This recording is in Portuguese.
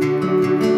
Música